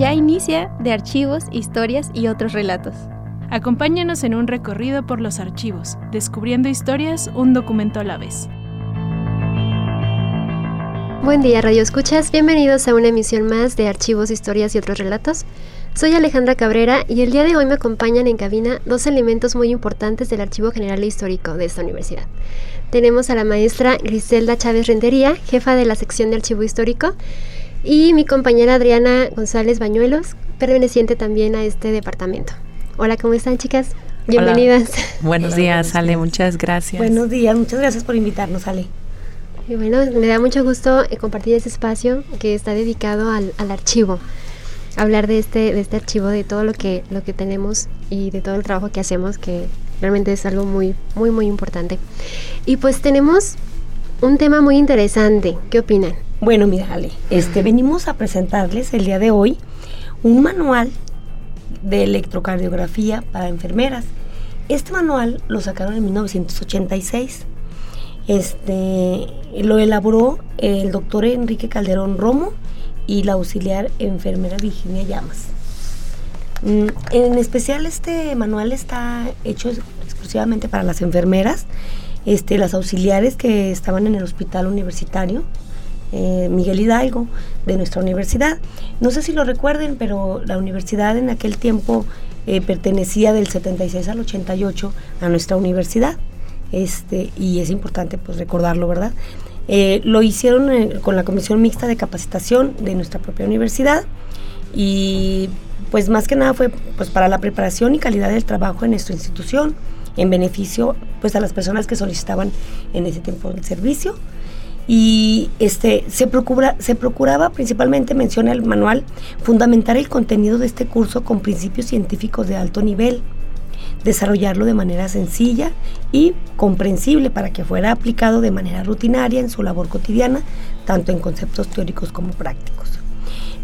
ya inicia de archivos, historias y otros relatos. Acompáñanos en un recorrido por los archivos, descubriendo historias un documento a la vez. Buen día, Radio Escuchas. Bienvenidos a una emisión más de Archivos, Historias y otros relatos. Soy Alejandra Cabrera y el día de hoy me acompañan en cabina dos elementos muy importantes del Archivo General e Histórico de esta universidad. Tenemos a la maestra Griselda Chávez Rentería, jefa de la sección de Archivo Histórico, y mi compañera Adriana González Bañuelos, perteneciente también a este departamento. Hola, ¿cómo están chicas? Bienvenidas. Buenos días, Ale, muchas gracias. Buenos días, muchas gracias por invitarnos, Ale. Y bueno, me da mucho gusto eh, compartir este espacio que está dedicado al, al archivo hablar de este, de este archivo, de todo lo que, lo que tenemos y de todo el trabajo que hacemos, que realmente es algo muy, muy, muy importante. Y pues tenemos un tema muy interesante. ¿Qué opinan? Bueno, mira, Ale, este, venimos a presentarles el día de hoy un manual de electrocardiografía para enfermeras. Este manual lo sacaron en 1986. Este, lo elaboró el doctor Enrique Calderón Romo y la auxiliar enfermera Virginia Llamas. Mm, en especial este manual está hecho exclusivamente para las enfermeras, este, las auxiliares que estaban en el hospital universitario, eh, Miguel Hidalgo, de nuestra universidad. No sé si lo recuerden, pero la universidad en aquel tiempo eh, pertenecía del 76 al 88 a nuestra universidad. Este, y es importante pues recordarlo, ¿verdad? Eh, lo hicieron con la Comisión Mixta de Capacitación de nuestra propia universidad y pues más que nada fue pues para la preparación y calidad del trabajo en nuestra institución en beneficio pues a las personas que solicitaban en ese tiempo el servicio y este se procura se procuraba principalmente menciona el manual fundamentar el contenido de este curso con principios científicos de alto nivel desarrollarlo de manera sencilla y comprensible para que fuera aplicado de manera rutinaria en su labor cotidiana, tanto en conceptos teóricos como prácticos.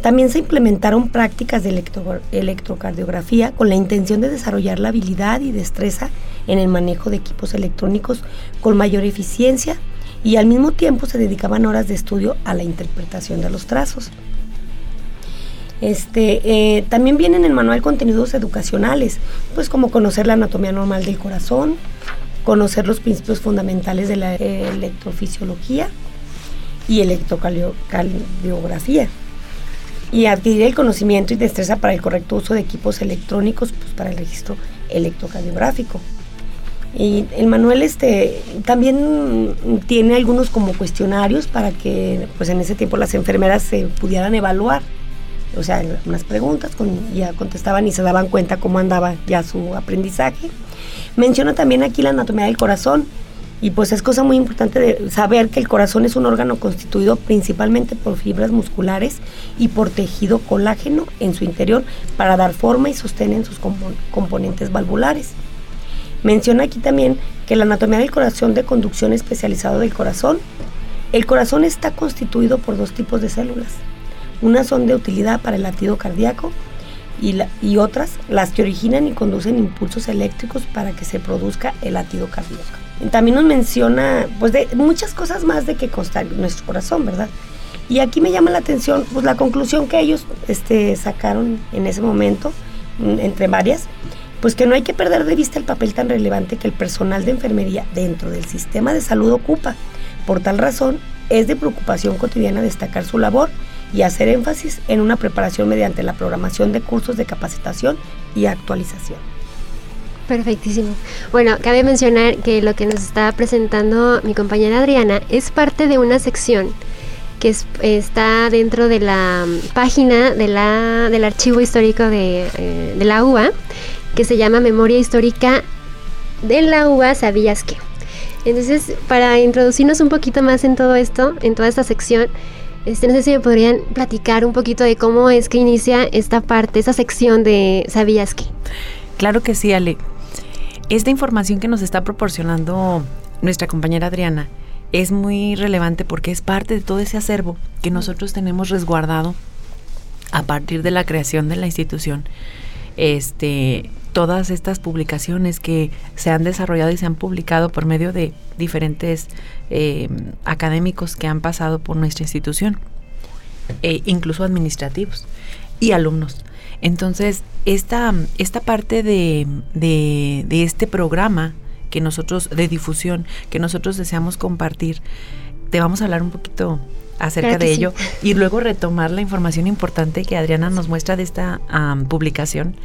También se implementaron prácticas de electrocardiografía con la intención de desarrollar la habilidad y destreza en el manejo de equipos electrónicos con mayor eficiencia y al mismo tiempo se dedicaban horas de estudio a la interpretación de los trazos. Este, eh, también vienen en el manual contenidos educacionales, pues como conocer la anatomía normal del corazón, conocer los principios fundamentales de la electrofisiología y electrocardiografía y adquirir el conocimiento y destreza para el correcto uso de equipos electrónicos pues, para el registro electrocardiográfico. Y el manual este también tiene algunos como cuestionarios para que pues en ese tiempo las enfermeras se pudieran evaluar o sea, unas preguntas, con, ya contestaban y se daban cuenta cómo andaba ya su aprendizaje. Menciona también aquí la anatomía del corazón, y pues es cosa muy importante saber que el corazón es un órgano constituido principalmente por fibras musculares y por tejido colágeno en su interior para dar forma y sostén en sus componentes valvulares. Menciona aquí también que la anatomía del corazón de conducción especializado del corazón, el corazón está constituido por dos tipos de células, unas son de utilidad para el latido cardíaco y, y otras las que originan y conducen impulsos eléctricos para que se produzca el latido cardíaco. También nos menciona pues de muchas cosas más de que consta nuestro corazón, ¿verdad? Y aquí me llama la atención pues la conclusión que ellos este, sacaron en ese momento, mm, entre varias, pues que no hay que perder de vista el papel tan relevante que el personal de enfermería dentro del sistema de salud ocupa. Por tal razón, es de preocupación cotidiana destacar su labor y hacer énfasis en una preparación mediante la programación de cursos de capacitación y actualización. Perfectísimo. Bueno, cabe mencionar que lo que nos está presentando mi compañera Adriana es parte de una sección que está dentro de la página de la, del archivo histórico de, eh, de la UA, que se llama Memoria Histórica de la UA, ¿sabías qué? Entonces, para introducirnos un poquito más en todo esto, en toda esta sección, este, no sé si me podrían platicar un poquito de cómo es que inicia esta parte, esta sección de ¿Sabías? Claro que sí, Ale. Esta información que nos está proporcionando nuestra compañera Adriana es muy relevante porque es parte de todo ese acervo que nosotros tenemos resguardado a partir de la creación de la institución. Este, todas estas publicaciones que se han desarrollado y se han publicado por medio de diferentes eh, académicos que han pasado por nuestra institución, e incluso administrativos. y alumnos. Entonces, esta, esta parte de, de, este programa que nosotros, de difusión, que nosotros deseamos compartir, te vamos a hablar un poquito acerca de ello y luego retomar la información importante que Adriana nos muestra de esta publicación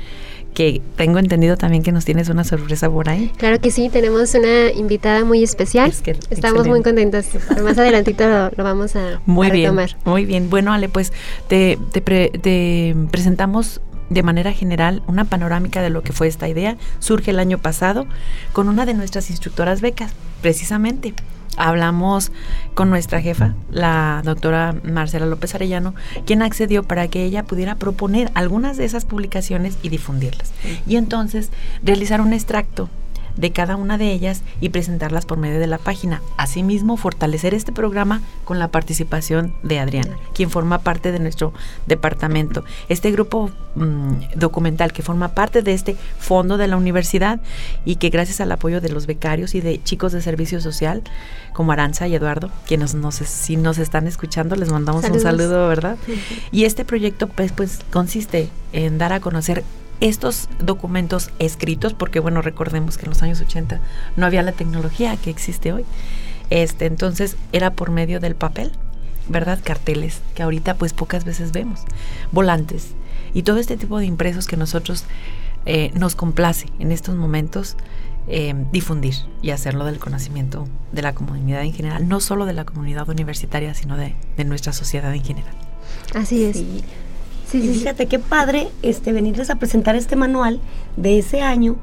que tengo entendido también que nos tienes una sorpresa por ahí. Claro que sí, tenemos una invitada muy especial. Estamos muy contentas. Más adelantito lo, vamos a, muy bien, Muy bien. Bueno, Ale, pues te, te presentamos de manera general una panorámica de lo que fue esta idea. Surge el año pasado con una de nuestras instructoras becas, precisamente hablamos con nuestra jefa, la doctora Marcela López Arellano, quien accedió para que ella pudiera proponer algunas de esas publicaciones y difundirlas. Y entonces realizar un extracto de cada una de ellas y presentarlas por medio de la página. Asimismo, fortalecer este programa con la participación de Adriana, quien forma parte de nuestro departamento. Este grupo mm, documental que forma parte de este fondo de la universidad y que gracias al apoyo de los becarios y de chicos de servicio social como Aranza y Eduardo, quienes nos, si nos están escuchando, les mandamos un saludo, ¿verdad? Y este proyecto pues, pues consiste en dar a conocer estos documentos escritos, porque bueno, recordemos que en los años 80 no había la tecnología que existe hoy. Este, entonces era por medio del papel, ¿verdad? Carteles que ahorita pues pocas veces vemos, volantes y todo este tipo de impresos que nosotros eh, nos complace en estos momentos eh, difundir y hacerlo del conocimiento de la comunidad en general, no solo de la comunidad universitaria, sino de, nuestra sociedad en general. Así es. Sí, fíjate qué padre este, venirles a presentar este manual de ese año,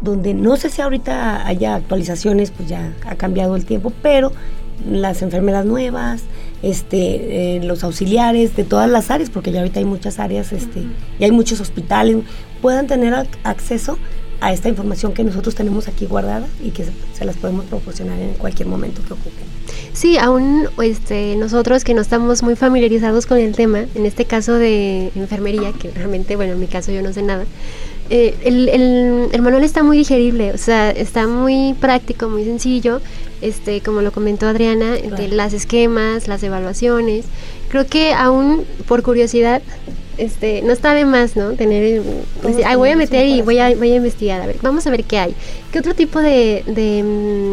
donde no sé si ahorita haya actualizaciones, pues ya ha cambiado el tiempo, pero las enfermeras nuevas, este, eh, los auxiliares de todas las áreas, porque ya ahorita hay muchas áreas este, y hay muchos hospitales, puedan tener acceso a esta información que nosotros tenemos aquí guardada y que se las podemos proporcionar en cualquier momento que ocupen. Sí, aún este, nosotros que no estamos muy familiarizados con el tema, en este caso de enfermería, que realmente, bueno, en mi caso yo no sé nada, eh, el, el, manual está muy digerible, o sea, está muy práctico, muy sencillo, este, como lo comentó Adriana, de las esquemas, las evaluaciones. Creo que aún por curiosidad este, no está de más, ¿no? Tener, pues, voy a meter y voy a, voy a investigar, a ver, vamos a ver qué hay. ¿Qué otro tipo de,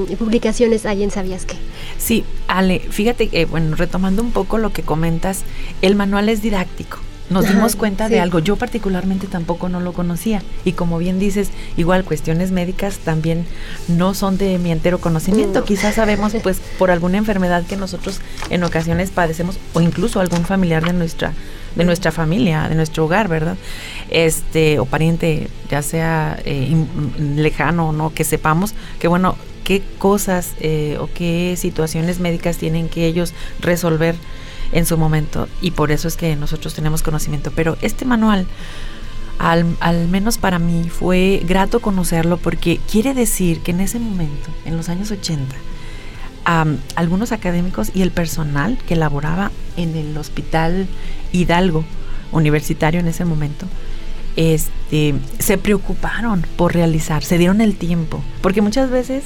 mm, publicaciones hay en Sabías qué? Sí, Ale, fíjate que, bueno, retomando un poco lo que comentas, el manual es didáctico nos dimos cuenta de algo. Yo particularmente tampoco no lo conocía. Y como bien dices, igual cuestiones médicas también no son de mi entero conocimiento. Quizás sabemos pues por alguna enfermedad que nosotros en ocasiones padecemos o incluso algún familiar de nuestra de nuestra familia, de nuestro hogar, ¿verdad? Este, o pariente, ya sea eh, lejano o no, que sepamos que, bueno, qué cosas eh, o qué situaciones médicas tienen que ellos resolver en su momento y por eso es que nosotros tenemos conocimiento. Pero este manual, al, menos para mí, fue grato conocerlo porque quiere decir que en ese momento, en los años 80, algunos académicos y el personal que laboraba en el hospital Hidalgo universitario en ese momento, este, se preocuparon por realizar, se dieron el tiempo, porque muchas veces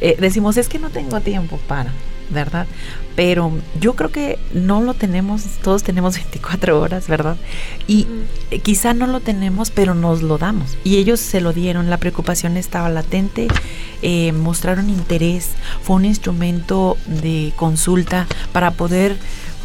eh, decimos es que no tengo tiempo para, ¿verdad? Pero yo creo que no lo tenemos, todos tenemos 24 horas, ¿verdad? Y quizá no lo tenemos, pero nos lo damos. Y ellos se lo dieron, la preocupación estaba latente, eh, mostraron interés, fue un instrumento de consulta para poder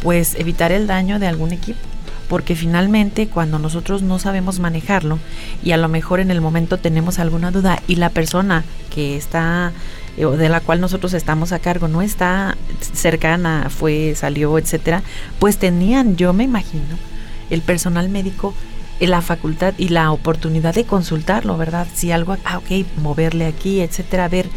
pues evitar el daño de algún equipo porque finalmente cuando nosotros no sabemos manejarlo y a lo mejor en el momento tenemos alguna duda y la persona que está eh, de la cual nosotros estamos a cargo no está cercana, fue, salió, etcétera, pues tenían, yo me imagino, el personal médico eh, la facultad y la oportunidad de consultarlo, ¿verdad? Si algo, ah, ok, moverle aquí, etcétera, ver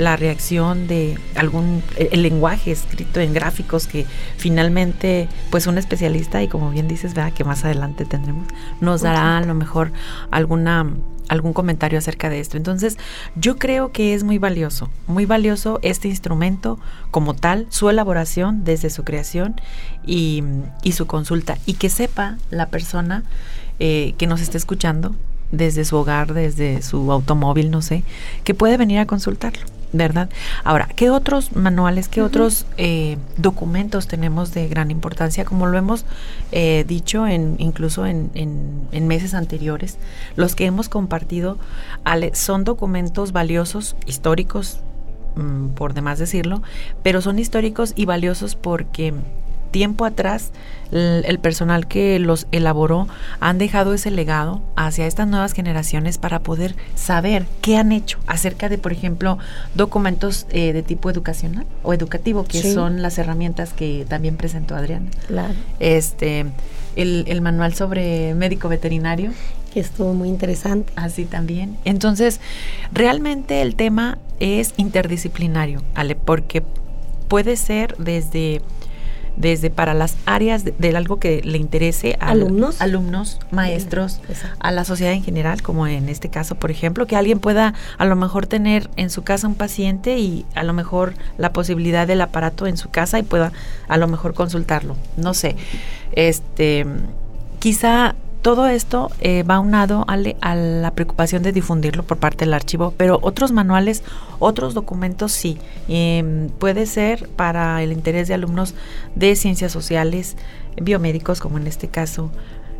la reacción de algún eh, el lenguaje escrito en gráficos que finalmente pues un especialista y como bien dices, ¿verdad? que más adelante tendremos nos dará a lo mejor alguna algún comentario acerca de esto. Entonces, yo creo que es muy valioso, muy valioso este instrumento como tal, su elaboración desde su creación y, su consulta. Y que sepa la persona eh, que nos esté escuchando desde su hogar, desde su automóvil, no sé, que puede venir a consultarlo ¿verdad? Ahora, ¿qué otros manuales, qué otros eh, documentos tenemos de gran importancia? Como lo hemos eh, dicho en, incluso en, en, meses anteriores, los que hemos compartido son documentos valiosos, históricos, mm, por demás decirlo, pero son históricos y valiosos porque tiempo atrás el, personal que los elaboró han dejado ese legado hacia estas nuevas generaciones para poder saber qué han hecho acerca de, por ejemplo, documentos eh, de tipo educacional o educativo, que son las herramientas que también presentó Adriana. Claro. Este, el, el manual sobre médico veterinario. Que estuvo muy interesante. Así también. Entonces, realmente el tema es interdisciplinario, Ale, porque puede ser desde desde para las áreas de, algo que le interese a alumnos, alumnos maestros, a la sociedad en general, como en este caso, por ejemplo, que alguien pueda a lo mejor tener en su casa un paciente y a lo mejor la posibilidad del aparato en su casa y pueda a lo mejor consultarlo. No sé. Este quizá todo esto eh, va unado a, a, la preocupación de difundirlo por parte del archivo, pero otros manuales, otros documentos sí. Em, puede ser para el interés de alumnos de ciencias sociales, biomédicos, como en este caso,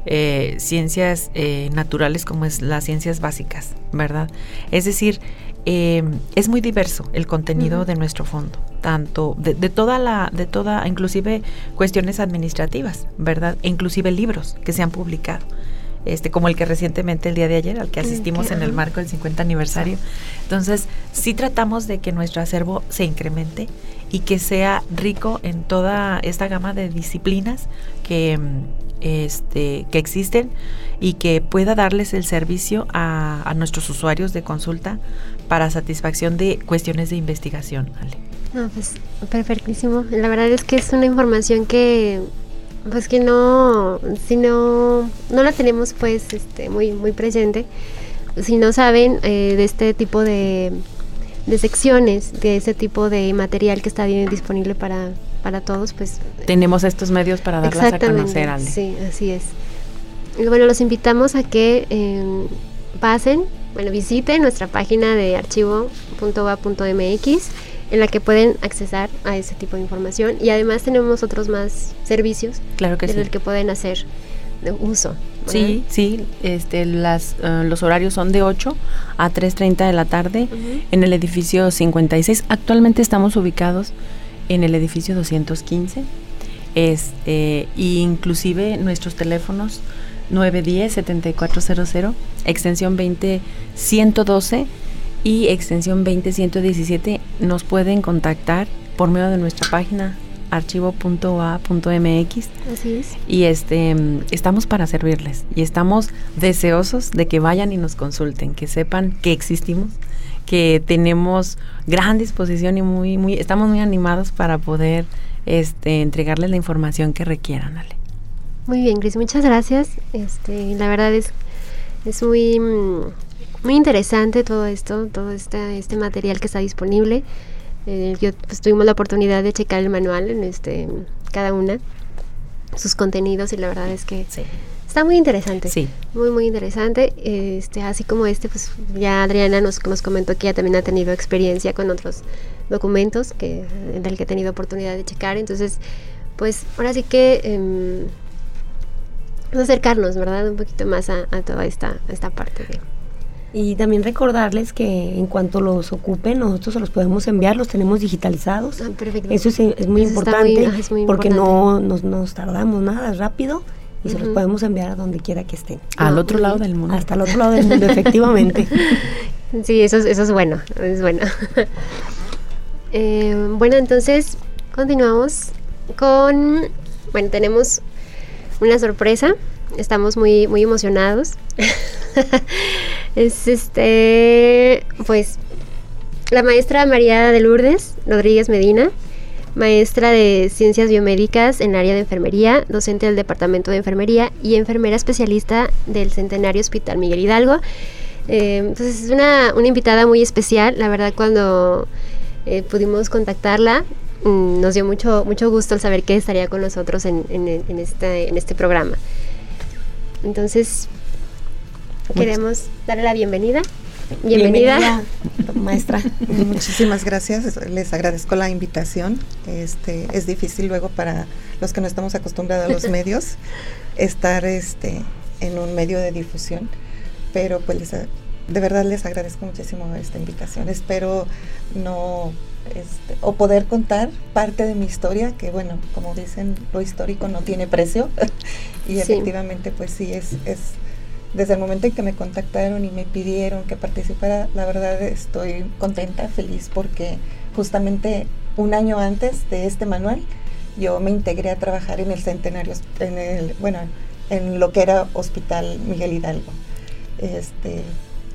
eh, ciencias eh, naturales, como es las ciencias básicas, ¿verdad? Es decir, em, es muy diverso el contenido de nuestro fondo, tanto de, de, toda la, de toda, inclusive cuestiones administrativas, ¿verdad? E inclusive libros que se han publicado. Este, como el que recientemente el día de ayer, al que asistimos en el marco del 50 aniversario. Entonces, sí tratamos de que nuestro acervo se incremente y que sea rico en toda esta gama de disciplinas que, este, que existen y que pueda darles el servicio a, a nuestros usuarios de consulta para satisfacción de cuestiones de investigación. No, pues perfectísimo. La verdad es que es una información que pues que no si no no la tenemos pues este muy muy presente si no saben eh, de este tipo de, de secciones de ese tipo de material que está bien disponible para para todos pues tenemos estos medios para darlas a conocer sí así es y bueno los invitamos a que em, pasen bueno visiten nuestra página de archivo.va.mx en la que pueden accesar a ese tipo de información y además tenemos otros más servicios claro que en el que pueden hacer uso. Sí, sí, este, las, eh, los horarios son de 8 a 3.30 de la tarde en el edificio 56. Actualmente estamos ubicados en el edificio 215. Este, inclusive nuestros teléfonos 910-7400, extensión 20112 y extensión 20117 nos pueden contactar por medio de nuestra página archivo.a.mx. Así es. Y este estamos para servirles y estamos deseosos de que vayan y nos consulten, que sepan que existimos, que tenemos gran disposición y muy muy estamos muy animados para poder este entregarles la información que requieran, Ale. Muy bien, Cris, muchas gracias. Este, la verdad es es muy mm, muy interesante todo esto, todo este, este material que está disponible. Eh, yo pues, tuvimos la oportunidad de checar el manual en este cada una, sus contenidos y la verdad es que está muy interesante. Sí. Muy, muy interesante. Este, así como este, pues ya Adriana nos, nos comentó que ya también ha tenido experiencia con otros documentos que, del que ha tenido oportunidad de checar. Entonces, pues ahora sí que... Eh, acercarnos, ¿verdad? Un poquito más a, a toda esta, esta parte de, y también recordarles que en cuanto los ocupen, nosotros se los podemos enviar, los tenemos digitalizados. Ah, Eso es, muy importante porque no nos, tardamos nada, rápido y se los podemos enviar a donde quiera que estén. Al otro lado del mundo. Hasta el otro lado del mundo, efectivamente. Sí, eso, eso es bueno, es bueno. Eh, bueno, entonces continuamos con, bueno, tenemos una sorpresa, estamos muy, muy emocionados. es este, pues, la maestra María de Lourdes Rodríguez Medina, maestra de Ciencias Biomédicas en el área de enfermería, docente del Departamento de Enfermería y enfermera especialista del Centenario Hospital Miguel Hidalgo. Eh, entonces es una, invitada muy especial, la verdad cuando eh, pudimos contactarla mm, nos dio mucho, mucho gusto el saber que estaría con nosotros en, en, este, en este programa. Entonces, Queremos darle la bienvenida. Bienvenida. maestra. Muchísimas gracias, les agradezco la invitación. Este, es difícil luego para los que no estamos acostumbrados a los medios estar este, en un medio de difusión, pero pues de verdad les agradezco muchísimo esta invitación. Espero no este, o poder contar parte de mi historia, que bueno, como dicen, lo histórico no tiene precio y efectivamente pues sí es, es desde el momento en que me contactaron y me pidieron que participara, la verdad estoy contenta, feliz, porque justamente un año antes de este manual yo me integré a trabajar en el centenario, en el, bueno, en lo que era Hospital Miguel Hidalgo. Este,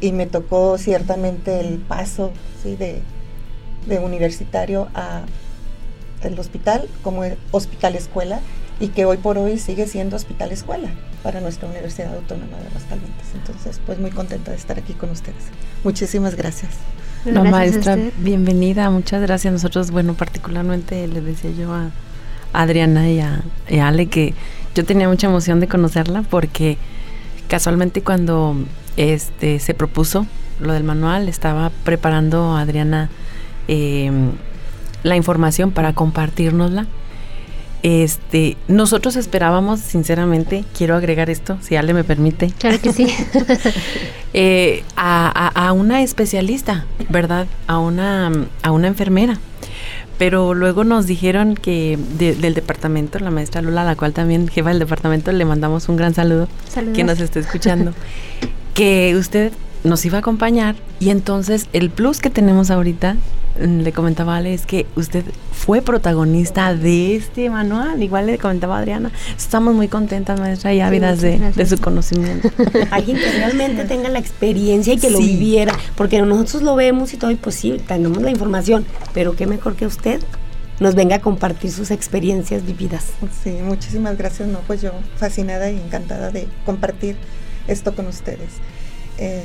y me tocó ciertamente el paso ¿sí? de, de universitario a el hospital como hospital escuela y que hoy por hoy sigue siendo hospital escuela para nuestra Universidad Autónoma de Aguascalientes. Entonces, pues muy contenta de estar aquí con ustedes. Muchísimas gracias. No, maestra, bienvenida, muchas gracias. Nosotros, bueno, particularmente le decía yo a Adriana y a, Ale que yo tenía mucha emoción de conocerla porque casualmente cuando este se propuso lo del manual, estaba preparando a Adriana eh, la información para compartirnosla este, nosotros esperábamos, sinceramente, quiero agregar esto, si Ale me permite. Claro que sí. Eh, a, una especialista, ¿verdad? A una, a una enfermera. Pero luego nos dijeron que del departamento, la maestra Lula, a la cual también jefa del departamento, le mandamos un gran saludo, que nos esté escuchando, que usted nos iba a acompañar y entonces el plus que tenemos ahorita Mm, le comentaba Ale, es que usted fue protagonista de este manual, igual le comentaba a Adriana, estamos muy contentas, maestra, y ávidas de, su conocimiento. Alguien que realmente tenga la experiencia y que lo viviera, porque nosotros lo vemos y todo, y pues sí, tenemos la información, pero qué mejor que usted nos venga a compartir sus experiencias vividas. Sí, muchísimas gracias, no, pues yo fascinada y encantada de compartir esto con ustedes. Eh,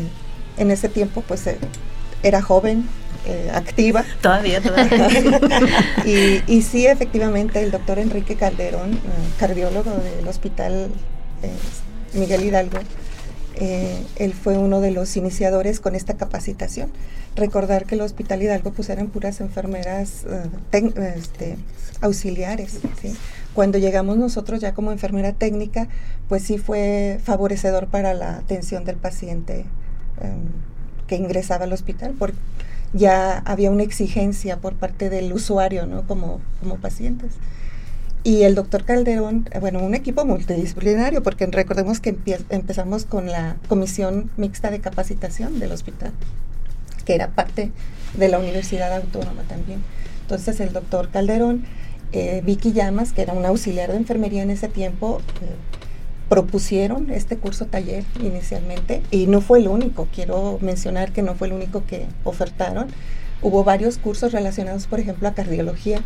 en ese tiempo, pues eh, era joven, eh, activa. Todavía, todavía. y, sí, efectivamente, el doctor Enrique Calderón, eh, cardiólogo del Hospital eh, Miguel Hidalgo, él fue uno de los iniciadores con esta capacitación. Recordar que el Hospital Hidalgo pues eran puras enfermeras este, auxiliares. Cuando llegamos nosotros ya como enfermera técnica, pues sí fue favorecedor para la atención del paciente que ingresaba al hospital, porque ya había una exigencia por parte del usuario, ¿no? Como, como pacientes. Y el doctor Calderón, bueno, un equipo multidisciplinario, porque recordemos que empezamos con la Comisión Mixta de Capacitación del hospital, que era parte de la Universidad Autónoma también. Entonces el doctor Calderón, eh, Vicky Llamas, que era un auxiliar de enfermería en ese tiempo, eh, propusieron este curso taller inicialmente y no fue el único, quiero mencionar que no fue el único que ofertaron. Hubo varios cursos relacionados, por ejemplo, a cardiología,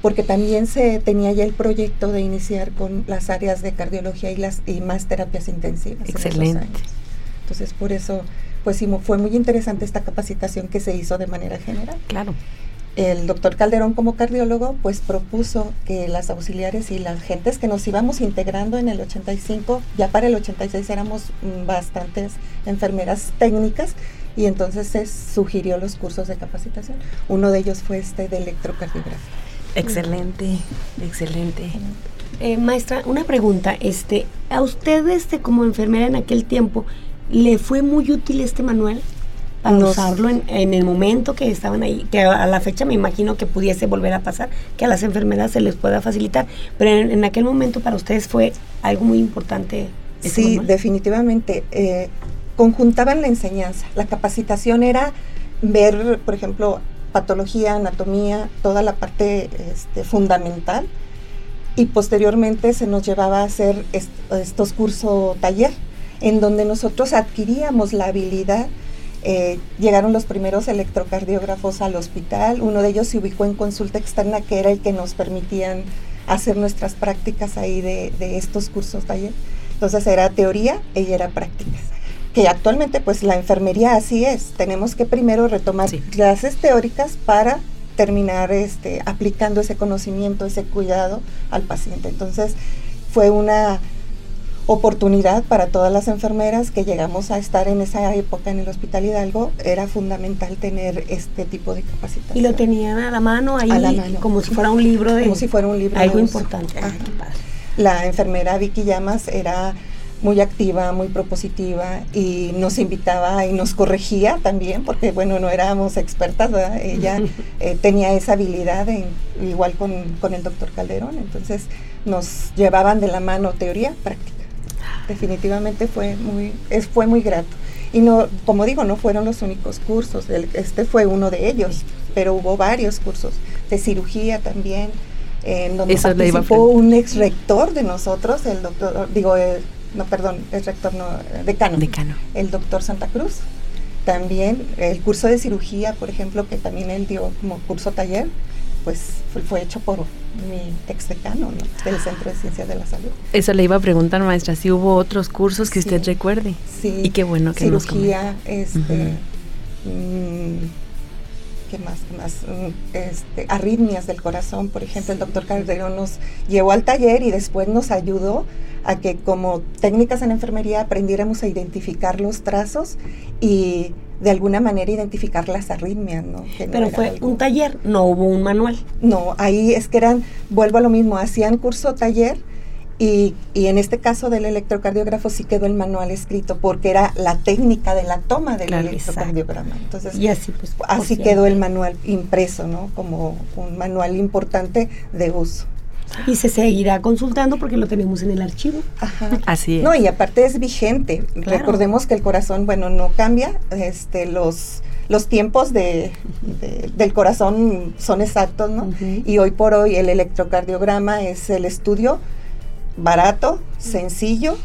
porque también se tenía ya el proyecto de iniciar con las áreas de cardiología y las y más terapias intensivas. Excelente. Entonces, por eso, pues sí, fue muy interesante esta capacitación que se hizo de manera general. Claro el doctor Calderón como cardiólogo pues propuso que las auxiliares y las gentes que nos íbamos integrando en el 85, ya para el 86 éramos mm, bastantes enfermeras técnicas y entonces se sugirió los cursos de capacitación. Uno de ellos fue este de electrocardiografía. Excelente, excelente. Eh, maestra, una pregunta, este, ¿a usted este, como enfermera en aquel tiempo le fue muy útil este manual? Para usarlo en, el momento que estaban ahí, que a la fecha me imagino que pudiese volver a pasar, que a las enfermeras se les pueda facilitar, pero en, aquel momento para ustedes fue algo muy importante. Sí, definitivamente. Eh, conjuntaban la enseñanza. La capacitación era ver, por ejemplo, patología, anatomía, toda la parte este, fundamental y posteriormente se nos llevaba a hacer estos cursos taller en donde nosotros adquiríamos la habilidad eh, llegaron los primeros electrocardiógrafos al hospital, uno de ellos se ubicó en consulta externa, que era el que nos permitían hacer nuestras prácticas ahí de, estos cursos taller. Entonces era teoría y era prácticas. Que actualmente pues la enfermería así es, tenemos que primero retomar clases teóricas para terminar este, aplicando ese conocimiento, ese cuidado al paciente. Entonces fue una oportunidad para todas las enfermeras que llegamos a estar en esa época en el Hospital Hidalgo, era fundamental tener este tipo de capacitación. Y lo tenían a la mano ahí, como si fuera un libro de... Como si fuera un libro Algo importante. La enfermera Vicky Llamas era muy activa, muy propositiva y nos invitaba y nos corregía también, porque bueno, no éramos expertas, ella eh, tenía esa habilidad, igual con, con, el doctor Calderón, entonces nos llevaban de la mano teoría, práctica. Definitivamente fue muy, es, fue muy grato. Y no, como digo, no fueron los únicos cursos, este fue uno de ellos, pero hubo varios cursos de cirugía también, en donde participó un ex rector de nosotros, el doctor, digo, el, no, perdón, el rector, no, decano, decano, el doctor Santa Cruz. También el curso de cirugía, por ejemplo, que también él dio como curso taller, pues fue, hecho por mi ex decano del Centro de Ciencias de la Salud. Eso le iba a preguntar, maestra, si hubo otros cursos que usted recuerde. Sí. Y qué bueno que cirugía, nos este, mm, ¿qué más? ¿Qué más? Mm, este, arritmias del corazón, por ejemplo, el doctor Calderón nos llevó al taller y después nos ayudó a que como técnicas en enfermería aprendiéramos a identificar los trazos y de alguna manera identificar las arritmias, ¿no? Pero fue un taller, no hubo un manual. No, ahí es que eran, vuelvo a lo mismo, hacían curso taller y, y, en este caso del electrocardiógrafo sí quedó el manual escrito porque era la técnica de la toma del electrocardiograma. Entonces, y así, pues, así quedó el manual impreso, ¿no? Como un manual importante de uso. Y se seguirá consultando porque lo tenemos en el archivo. Ajá. Así es. No, y aparte es vigente. Recordemos que el corazón, bueno, no cambia. Este, los, los tiempos de, del corazón son exactos, ¿no? Y hoy por hoy el electrocardiograma es el estudio barato, sencillo,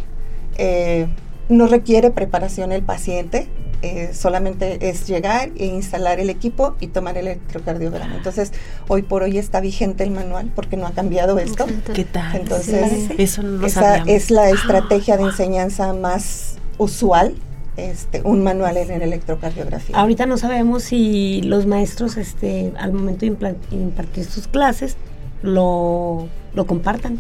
eh, no requiere preparación el paciente, eh, solamente es llegar e instalar el equipo y tomar el electrocardiograma. Entonces, hoy por hoy está vigente el manual porque no ha cambiado esto. ¿Qué tal? Entonces, eso no esa es la estrategia de enseñanza más usual. Este, un manual en electrocardiografía. Ahorita no sabemos si los maestros este, al momento de impartir sus clases lo, lo compartan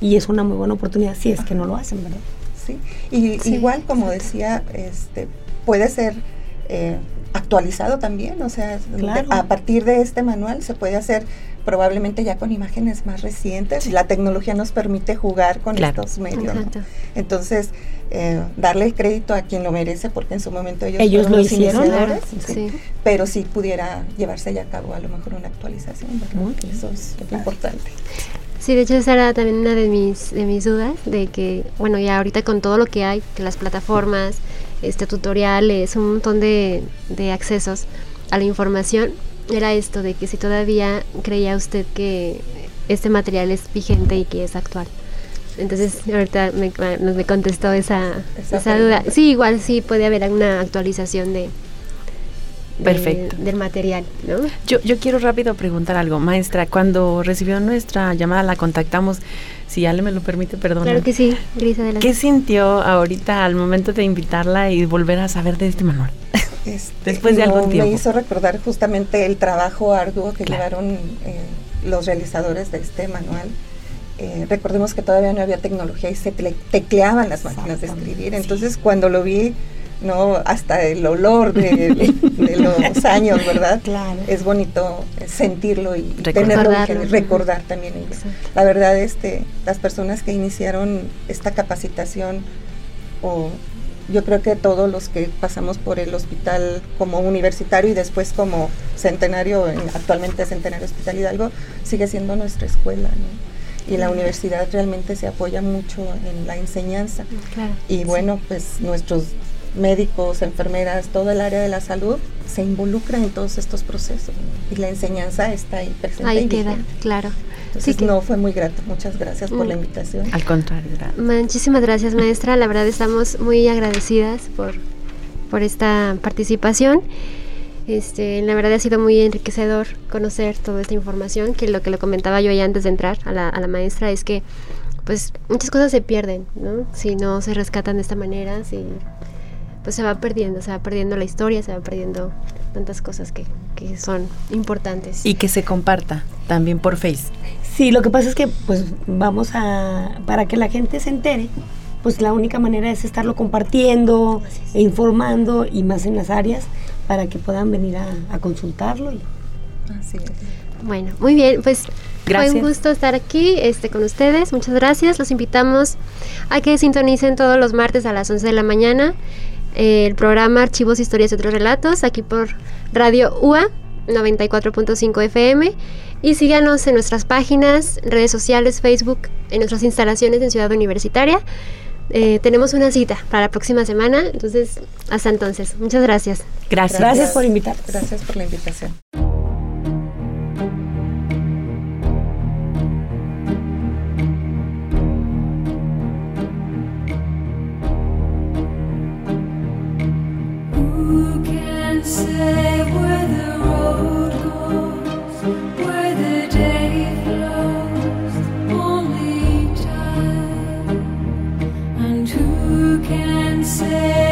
y es una muy buena oportunidad si es que no lo hacen, ¿verdad? Sí, y igual como decía, este, puede ser eh, actualizado también, o sea, a partir de este manual se puede hacer probablemente ya con imágenes más recientes. La tecnología nos permite jugar con estos medios. Entonces, eh, darle el crédito a quien lo merece, porque en su momento ellos, ellos lo hicieron, pero si pudiera llevarse ya a cabo a lo mejor una actualización, Eso es importante. Sí, de hecho esa era también una de mis, de mis dudas, de que, bueno, ya ahorita con todo lo que hay, que las plataformas, este tutoriales, un montón de, de accesos a la información, era esto de que si todavía creía usted que este material es vigente y que es actual. Entonces ahorita me, me contestó esa, esa, duda. Sí, igual sí puede haber alguna actualización de, Perfecto. del material, ¿no? Yo, yo quiero rápido preguntar algo, maestra. Cuando recibió nuestra llamada, la contactamos si Ale me lo permite, perdón. Claro que sí, Gris, adelante. ¿Qué sintió ahorita al momento de invitarla y volver a saber de este manual? Este, Después de algún tiempo. Me hizo recordar justamente el trabajo arduo que llevaron eh, los realizadores de este manual. Eh, recordemos que todavía no había tecnología y se tecleaban las máquinas de escribir. Entonces, cuando lo vi, no hasta el olor de, los años, ¿verdad? Claro. Es bonito sentirlo y tenerlo recordar también La verdad, este, las personas que iniciaron esta capacitación, o yo creo que todos los que pasamos por el hospital como universitario y después como centenario, actualmente centenario Hospital Hidalgo, sigue siendo nuestra escuela, y la universidad realmente se apoya mucho en la enseñanza. y bueno, pues nuestros médicos, enfermeras, todo el área de la salud se involucra en todos estos procesos y la enseñanza está ahí presente. Ahí queda, claro. Entonces, no, fue muy grato. Muchas gracias por la mm. invitación. Al contrario, gracias. Muchísimas gracias, maestra. La verdad estamos muy agradecidas por, por esta participación. Este, la verdad ha sido muy enriquecedor conocer toda esta información, que lo que lo comentaba yo ya antes de entrar a la, a la maestra es que pues muchas cosas se pierden, ¿no? Si no se rescatan de esta manera, si pues se va perdiendo, se va perdiendo la historia, se va perdiendo tantas cosas que, que son importantes. Y que se comparta también por Face. Sí, lo que pasa es que pues vamos a, para que la gente se entere, pues la única manera es estarlo compartiendo e informando y más en las áreas para que puedan venir a, consultarlo. Así es. Bueno, muy bien, pues fue un gusto estar aquí este, con ustedes. Muchas gracias. Los invitamos a que sintonicen todos los martes a las 11 de la mañana el programa Archivos, Historias y otros relatos aquí por Radio UA 94.5 FM y síganos en nuestras páginas, redes sociales, Facebook, en nuestras instalaciones en Ciudad Universitaria. Eh, tenemos una cita para la próxima semana, entonces hasta entonces. Muchas gracias. Gracias, gracias por invitar. Gracias por la invitación. Gracias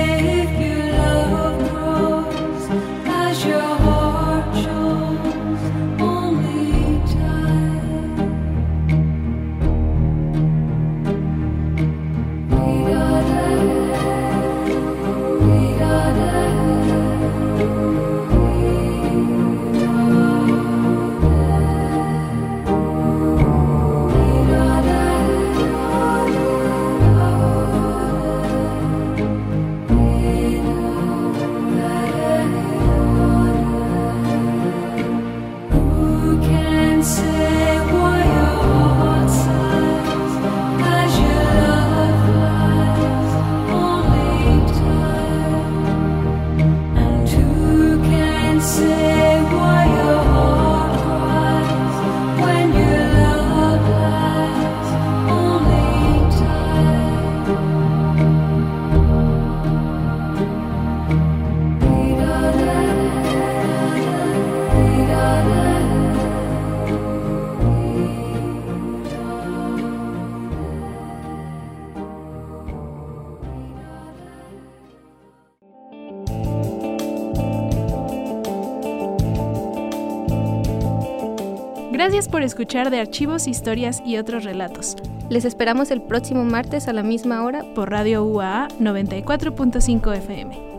por escuchar de archivos, historias y otros relatos. Les esperamos el próximo martes a la misma hora por Radio UAA 94.5 FM.